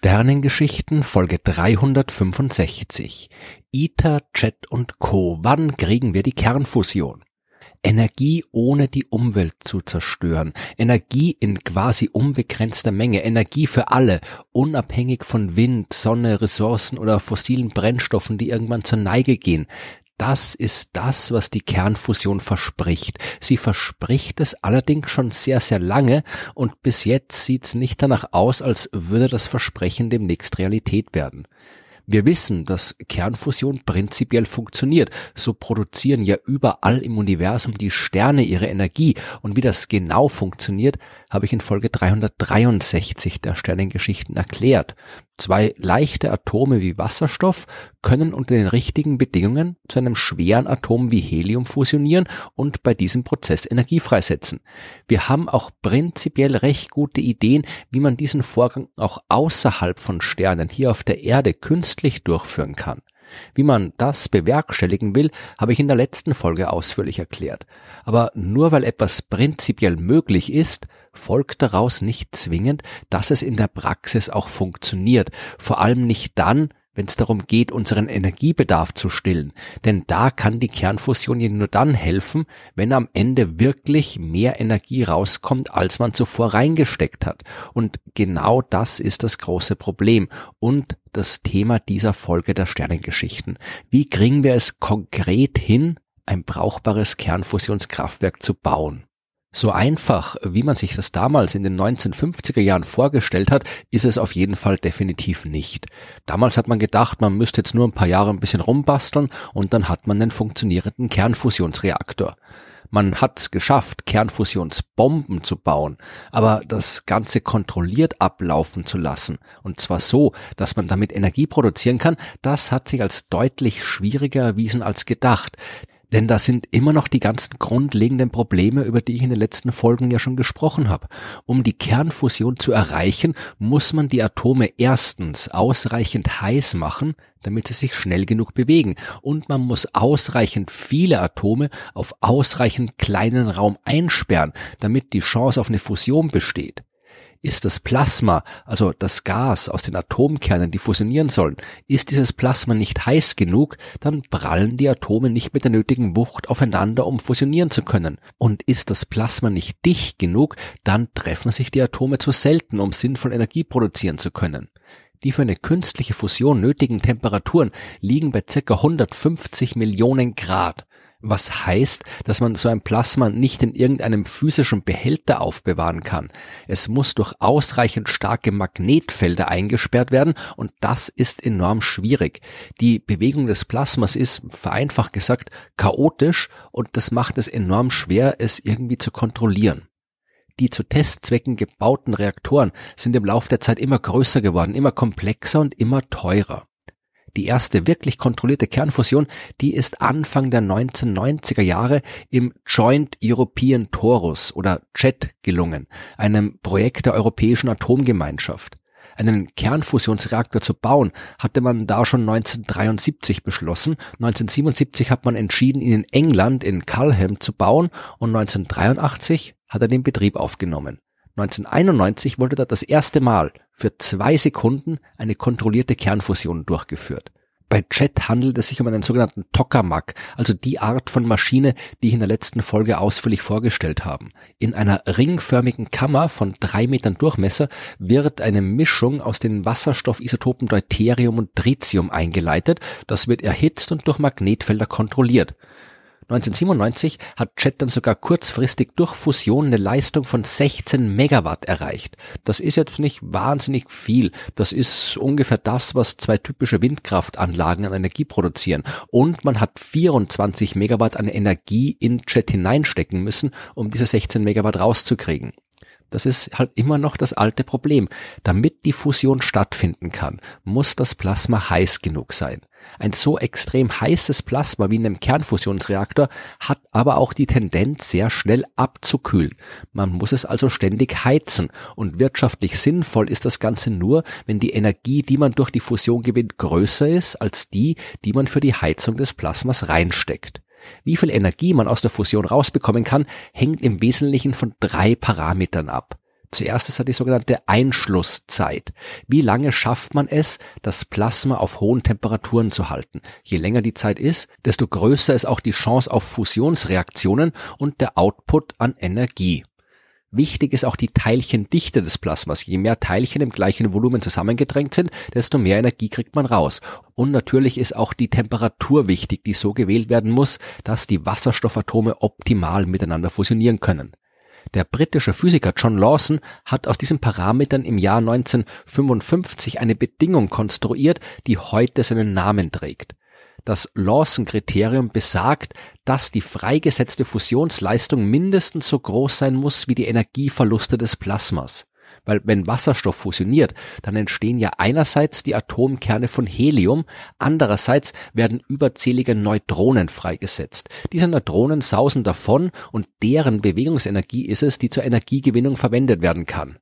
Sternengeschichten Folge 365. ITER, Jet und Co. Wann kriegen wir die Kernfusion? Energie ohne die Umwelt zu zerstören, Energie in quasi unbegrenzter Menge, Energie für alle, unabhängig von Wind, Sonne, Ressourcen oder fossilen Brennstoffen, die irgendwann zur Neige gehen. Das ist das, was die Kernfusion verspricht. Sie verspricht es allerdings schon sehr, sehr lange und bis jetzt sieht es nicht danach aus, als würde das Versprechen demnächst Realität werden. Wir wissen, dass Kernfusion prinzipiell funktioniert. So produzieren ja überall im Universum die Sterne ihre Energie. Und wie das genau funktioniert, habe ich in Folge 363 der Sternengeschichten erklärt. Zwei leichte Atome wie Wasserstoff können unter den richtigen Bedingungen zu einem schweren Atom wie Helium fusionieren und bei diesem Prozess Energie freisetzen. Wir haben auch prinzipiell recht gute Ideen, wie man diesen Vorgang auch außerhalb von Sternen hier auf der Erde künstlich durchführen kann. Wie man das bewerkstelligen will, habe ich in der letzten Folge ausführlich erklärt. Aber nur weil etwas prinzipiell möglich ist, folgt daraus nicht zwingend, dass es in der Praxis auch funktioniert. Vor allem nicht dann, wenn es darum geht, unseren Energiebedarf zu stillen. Denn da kann die Kernfusion ja nur dann helfen, wenn am Ende wirklich mehr Energie rauskommt, als man zuvor reingesteckt hat. Und genau das ist das große Problem und das Thema dieser Folge der Sternengeschichten. Wie kriegen wir es konkret hin, ein brauchbares Kernfusionskraftwerk zu bauen? So einfach, wie man sich das damals in den 1950er Jahren vorgestellt hat, ist es auf jeden Fall definitiv nicht. Damals hat man gedacht, man müsste jetzt nur ein paar Jahre ein bisschen rumbasteln und dann hat man einen funktionierenden Kernfusionsreaktor. Man hat es geschafft, Kernfusionsbomben zu bauen, aber das Ganze kontrolliert ablaufen zu lassen, und zwar so, dass man damit Energie produzieren kann, das hat sich als deutlich schwieriger erwiesen als gedacht. Denn da sind immer noch die ganzen grundlegenden Probleme, über die ich in den letzten Folgen ja schon gesprochen habe. Um die Kernfusion zu erreichen, muss man die Atome erstens ausreichend heiß machen, damit sie sich schnell genug bewegen. Und man muss ausreichend viele Atome auf ausreichend kleinen Raum einsperren, damit die Chance auf eine Fusion besteht. Ist das Plasma, also das Gas aus den Atomkernen, die fusionieren sollen, ist dieses Plasma nicht heiß genug, dann prallen die Atome nicht mit der nötigen Wucht aufeinander, um fusionieren zu können. Und ist das Plasma nicht dicht genug, dann treffen sich die Atome zu selten, um sinnvoll Energie produzieren zu können. Die für eine künstliche Fusion nötigen Temperaturen liegen bei ca. 150 Millionen Grad was heißt, dass man so ein Plasma nicht in irgendeinem physischen Behälter aufbewahren kann. Es muss durch ausreichend starke Magnetfelder eingesperrt werden und das ist enorm schwierig. Die Bewegung des Plasmas ist, vereinfacht gesagt, chaotisch und das macht es enorm schwer, es irgendwie zu kontrollieren. Die zu Testzwecken gebauten Reaktoren sind im Laufe der Zeit immer größer geworden, immer komplexer und immer teurer. Die erste wirklich kontrollierte Kernfusion, die ist Anfang der 1990er Jahre im Joint European Torus oder JET gelungen, einem Projekt der Europäischen Atomgemeinschaft. Einen Kernfusionsreaktor zu bauen, hatte man da schon 1973 beschlossen. 1977 hat man entschieden, ihn in England in Culham zu bauen und 1983 hat er den Betrieb aufgenommen. 1991 wurde da das erste Mal für zwei Sekunden eine kontrollierte Kernfusion durchgeführt. Bei Jet handelt es sich um einen sogenannten Tokamak, also die Art von Maschine, die ich in der letzten Folge ausführlich vorgestellt haben. In einer ringförmigen Kammer von drei Metern Durchmesser wird eine Mischung aus den Wasserstoffisotopen Deuterium und Tritium eingeleitet. Das wird erhitzt und durch Magnetfelder kontrolliert. 1997 hat Chet dann sogar kurzfristig durch Fusion eine Leistung von 16 Megawatt erreicht. Das ist jetzt nicht wahnsinnig viel. Das ist ungefähr das, was zwei typische Windkraftanlagen an Energie produzieren. Und man hat 24 Megawatt an Energie in Chet hineinstecken müssen, um diese 16 Megawatt rauszukriegen. Das ist halt immer noch das alte Problem. Damit die Fusion stattfinden kann, muss das Plasma heiß genug sein. Ein so extrem heißes Plasma wie in einem Kernfusionsreaktor hat aber auch die Tendenz, sehr schnell abzukühlen. Man muss es also ständig heizen und wirtschaftlich sinnvoll ist das Ganze nur, wenn die Energie, die man durch die Fusion gewinnt, größer ist als die, die man für die Heizung des Plasmas reinsteckt. Wie viel Energie man aus der Fusion rausbekommen kann, hängt im Wesentlichen von drei Parametern ab. Zuerst ist da die sogenannte Einschlusszeit. Wie lange schafft man es, das Plasma auf hohen Temperaturen zu halten? Je länger die Zeit ist, desto größer ist auch die Chance auf Fusionsreaktionen und der Output an Energie. Wichtig ist auch die Teilchendichte des Plasmas. Je mehr Teilchen im gleichen Volumen zusammengedrängt sind, desto mehr Energie kriegt man raus. Und natürlich ist auch die Temperatur wichtig, die so gewählt werden muss, dass die Wasserstoffatome optimal miteinander fusionieren können. Der britische Physiker John Lawson hat aus diesen Parametern im Jahr 1955 eine Bedingung konstruiert, die heute seinen Namen trägt. Das Lawson-Kriterium besagt, dass die freigesetzte Fusionsleistung mindestens so groß sein muss wie die Energieverluste des Plasmas. Weil wenn Wasserstoff fusioniert, dann entstehen ja einerseits die Atomkerne von Helium, andererseits werden überzählige Neutronen freigesetzt. Diese Neutronen sausen davon und deren Bewegungsenergie ist es, die zur Energiegewinnung verwendet werden kann.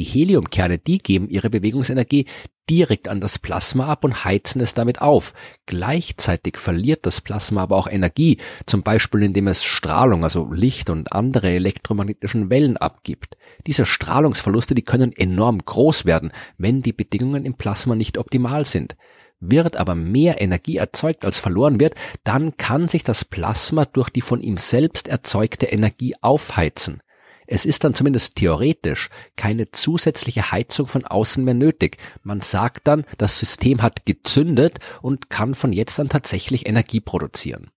Die Heliumkerne, die geben ihre Bewegungsenergie direkt an das Plasma ab und heizen es damit auf. Gleichzeitig verliert das Plasma aber auch Energie, zum Beispiel indem es Strahlung, also Licht und andere elektromagnetischen Wellen abgibt. Diese Strahlungsverluste, die können enorm groß werden, wenn die Bedingungen im Plasma nicht optimal sind. Wird aber mehr Energie erzeugt als verloren wird, dann kann sich das Plasma durch die von ihm selbst erzeugte Energie aufheizen. Es ist dann zumindest theoretisch keine zusätzliche Heizung von außen mehr nötig. Man sagt dann, das System hat gezündet und kann von jetzt an tatsächlich Energie produzieren.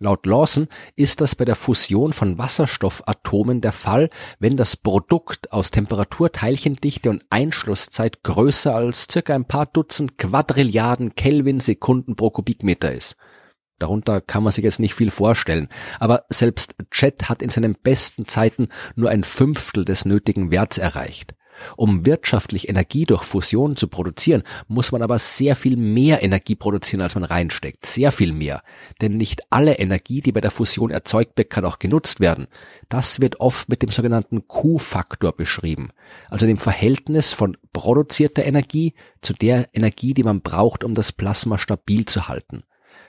Laut Lawson ist das bei der Fusion von Wasserstoffatomen der Fall, wenn das Produkt aus Temperatur, Teilchendichte und Einschlusszeit größer als circa ein paar Dutzend Quadrilliarden Kelvin Sekunden pro Kubikmeter ist. Darunter kann man sich jetzt nicht viel vorstellen. Aber selbst Jet hat in seinen besten Zeiten nur ein Fünftel des nötigen Werts erreicht. Um wirtschaftlich Energie durch Fusion zu produzieren, muss man aber sehr viel mehr Energie produzieren, als man reinsteckt. Sehr viel mehr. Denn nicht alle Energie, die bei der Fusion erzeugt wird, kann auch genutzt werden. Das wird oft mit dem sogenannten Q-Faktor beschrieben. Also dem Verhältnis von produzierter Energie zu der Energie, die man braucht, um das Plasma stabil zu halten.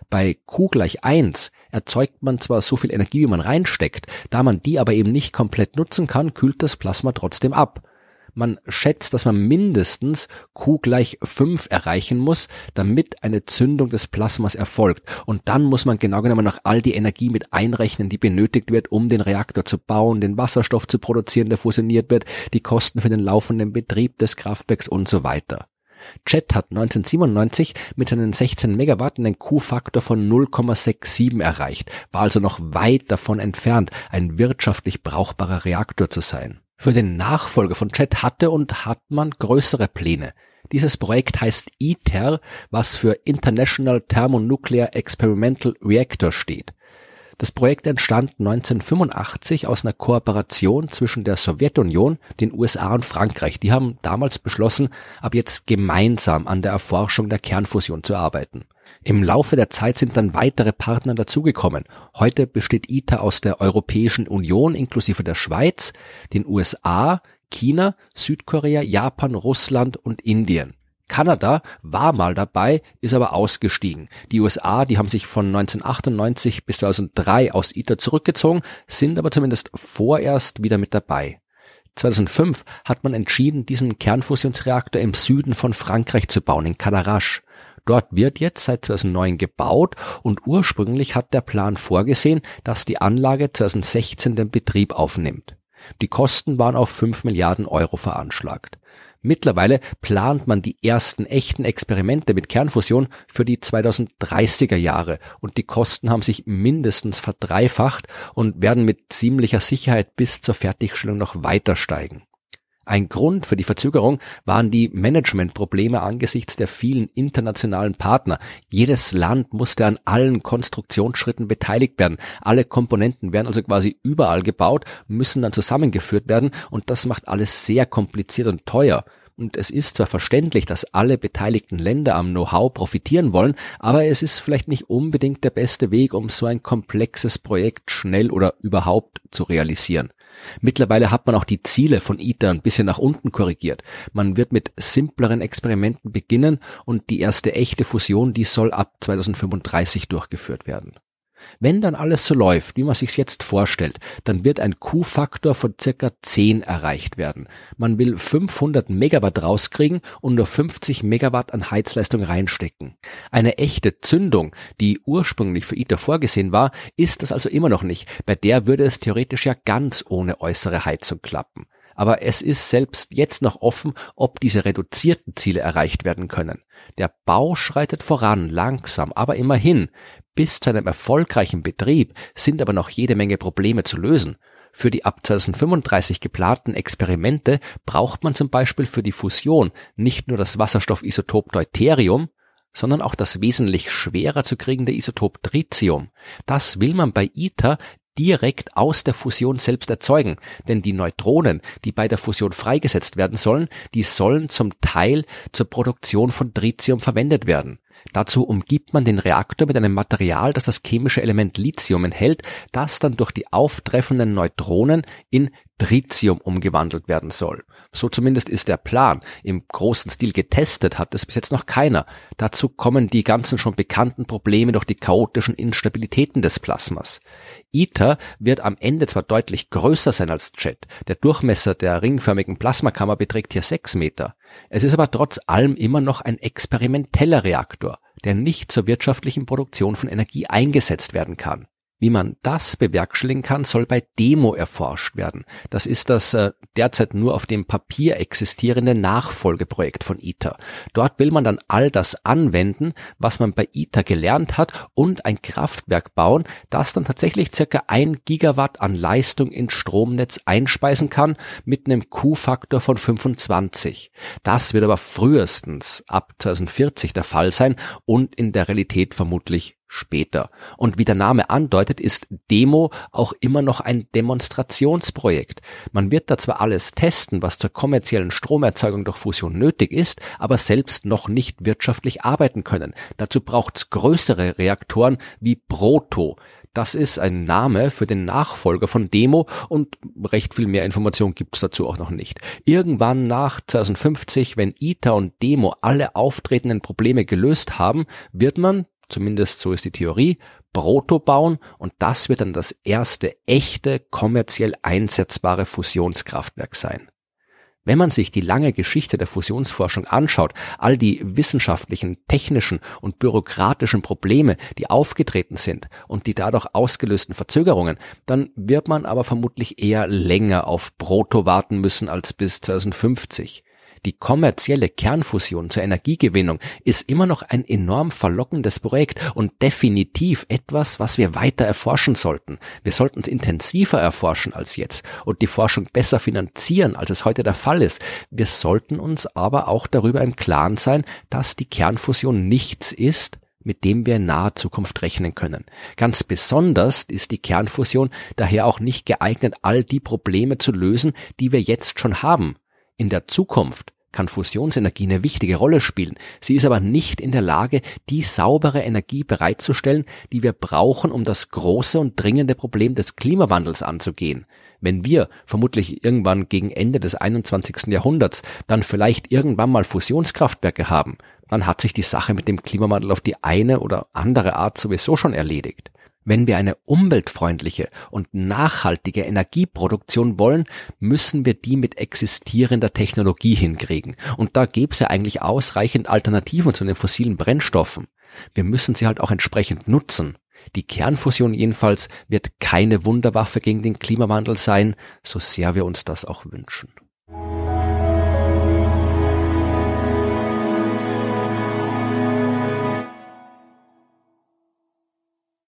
Bei Q gleich 1 erzeugt man zwar so viel Energie, wie man reinsteckt, da man die aber eben nicht komplett nutzen kann, kühlt das Plasma trotzdem ab. Man schätzt, dass man mindestens Q gleich 5 erreichen muss, damit eine Zündung des Plasmas erfolgt. Und dann muss man genau genommen noch all die Energie mit einrechnen, die benötigt wird, um den Reaktor zu bauen, den Wasserstoff zu produzieren, der fusioniert wird, die Kosten für den laufenden Betrieb des Kraftwerks und so weiter. Jet hat 1997 mit seinen 16 Megawatt einen Q-Faktor von 0,67 erreicht, war also noch weit davon entfernt, ein wirtschaftlich brauchbarer Reaktor zu sein. Für den Nachfolger von Jet hatte und hat man größere Pläne. Dieses Projekt heißt ITER, was für International Thermonuclear Experimental Reactor steht. Das Projekt entstand 1985 aus einer Kooperation zwischen der Sowjetunion, den USA und Frankreich. Die haben damals beschlossen, ab jetzt gemeinsam an der Erforschung der Kernfusion zu arbeiten. Im Laufe der Zeit sind dann weitere Partner dazugekommen. Heute besteht ITER aus der Europäischen Union inklusive der Schweiz, den USA, China, Südkorea, Japan, Russland und Indien. Kanada war mal dabei, ist aber ausgestiegen. Die USA, die haben sich von 1998 bis 2003 aus ITER zurückgezogen, sind aber zumindest vorerst wieder mit dabei. 2005 hat man entschieden, diesen Kernfusionsreaktor im Süden von Frankreich zu bauen, in Cadarache. Dort wird jetzt seit 2009 gebaut und ursprünglich hat der Plan vorgesehen, dass die Anlage 2016 den Betrieb aufnimmt. Die Kosten waren auf 5 Milliarden Euro veranschlagt. Mittlerweile plant man die ersten echten Experimente mit Kernfusion für die 2030er Jahre und die Kosten haben sich mindestens verdreifacht und werden mit ziemlicher Sicherheit bis zur Fertigstellung noch weiter steigen. Ein Grund für die Verzögerung waren die Managementprobleme angesichts der vielen internationalen Partner. Jedes Land musste an allen Konstruktionsschritten beteiligt werden. Alle Komponenten werden also quasi überall gebaut, müssen dann zusammengeführt werden und das macht alles sehr kompliziert und teuer. Und es ist zwar verständlich, dass alle beteiligten Länder am Know-how profitieren wollen, aber es ist vielleicht nicht unbedingt der beste Weg, um so ein komplexes Projekt schnell oder überhaupt zu realisieren. Mittlerweile hat man auch die Ziele von ITER ein bisschen nach unten korrigiert. Man wird mit simpleren Experimenten beginnen und die erste echte Fusion, die soll ab 2035 durchgeführt werden. Wenn dann alles so läuft, wie man sich's jetzt vorstellt, dann wird ein Q-Faktor von circa 10 erreicht werden. Man will 500 Megawatt rauskriegen und nur 50 Megawatt an Heizleistung reinstecken. Eine echte Zündung, die ursprünglich für ITER vorgesehen war, ist das also immer noch nicht. Bei der würde es theoretisch ja ganz ohne äußere Heizung klappen. Aber es ist selbst jetzt noch offen, ob diese reduzierten Ziele erreicht werden können. Der Bau schreitet voran, langsam, aber immerhin. Bis zu einem erfolgreichen Betrieb sind aber noch jede Menge Probleme zu lösen. Für die ab 2035 geplanten Experimente braucht man zum Beispiel für die Fusion nicht nur das Wasserstoffisotop Deuterium, sondern auch das wesentlich schwerer zu kriegende Isotop Tritium. Das will man bei ITER direkt aus der Fusion selbst erzeugen. Denn die Neutronen, die bei der Fusion freigesetzt werden sollen, die sollen zum Teil zur Produktion von Tritium verwendet werden. Dazu umgibt man den Reaktor mit einem Material, das das chemische Element Lithium enthält, das dann durch die auftreffenden Neutronen in Tritium umgewandelt werden soll. So zumindest ist der Plan. Im großen Stil getestet hat es bis jetzt noch keiner. Dazu kommen die ganzen schon bekannten Probleme durch die chaotischen Instabilitäten des Plasmas. ITER wird am Ende zwar deutlich größer sein als JET. Der Durchmesser der ringförmigen Plasmakammer beträgt hier sechs Meter. Es ist aber trotz allem immer noch ein experimenteller Reaktor, der nicht zur wirtschaftlichen Produktion von Energie eingesetzt werden kann. Wie man das bewerkstelligen kann, soll bei Demo erforscht werden. Das ist das äh, derzeit nur auf dem Papier existierende Nachfolgeprojekt von ITER. Dort will man dann all das anwenden, was man bei ITER gelernt hat und ein Kraftwerk bauen, das dann tatsächlich circa ein Gigawatt an Leistung ins Stromnetz einspeisen kann mit einem Q-Faktor von 25. Das wird aber frühestens ab 2040 der Fall sein und in der Realität vermutlich später. Und wie der Name andeutet, ist Demo auch immer noch ein Demonstrationsprojekt. Man wird da zwar alles testen, was zur kommerziellen Stromerzeugung durch Fusion nötig ist, aber selbst noch nicht wirtschaftlich arbeiten können. Dazu braucht's größere Reaktoren wie Proto. Das ist ein Name für den Nachfolger von Demo und recht viel mehr Information gibt's dazu auch noch nicht. Irgendwann nach 2050, wenn ITER und Demo alle auftretenden Probleme gelöst haben, wird man, zumindest so ist die Theorie, Proto bauen und das wird dann das erste echte kommerziell einsetzbare Fusionskraftwerk sein. Wenn man sich die lange Geschichte der Fusionsforschung anschaut, all die wissenschaftlichen, technischen und bürokratischen Probleme, die aufgetreten sind und die dadurch ausgelösten Verzögerungen, dann wird man aber vermutlich eher länger auf Proto warten müssen als bis 2050. Die kommerzielle Kernfusion zur Energiegewinnung ist immer noch ein enorm verlockendes Projekt und definitiv etwas, was wir weiter erforschen sollten. Wir sollten es intensiver erforschen als jetzt und die Forschung besser finanzieren, als es heute der Fall ist. Wir sollten uns aber auch darüber im Klaren sein, dass die Kernfusion nichts ist, mit dem wir in naher Zukunft rechnen können. Ganz besonders ist die Kernfusion daher auch nicht geeignet, all die Probleme zu lösen, die wir jetzt schon haben. In der Zukunft kann Fusionsenergie eine wichtige Rolle spielen. Sie ist aber nicht in der Lage, die saubere Energie bereitzustellen, die wir brauchen, um das große und dringende Problem des Klimawandels anzugehen. Wenn wir vermutlich irgendwann gegen Ende des 21. Jahrhunderts dann vielleicht irgendwann mal Fusionskraftwerke haben, dann hat sich die Sache mit dem Klimawandel auf die eine oder andere Art sowieso schon erledigt. Wenn wir eine umweltfreundliche und nachhaltige Energieproduktion wollen, müssen wir die mit existierender Technologie hinkriegen. Und da gäbe es ja eigentlich ausreichend Alternativen zu den fossilen Brennstoffen. Wir müssen sie halt auch entsprechend nutzen. Die Kernfusion jedenfalls wird keine Wunderwaffe gegen den Klimawandel sein, so sehr wir uns das auch wünschen.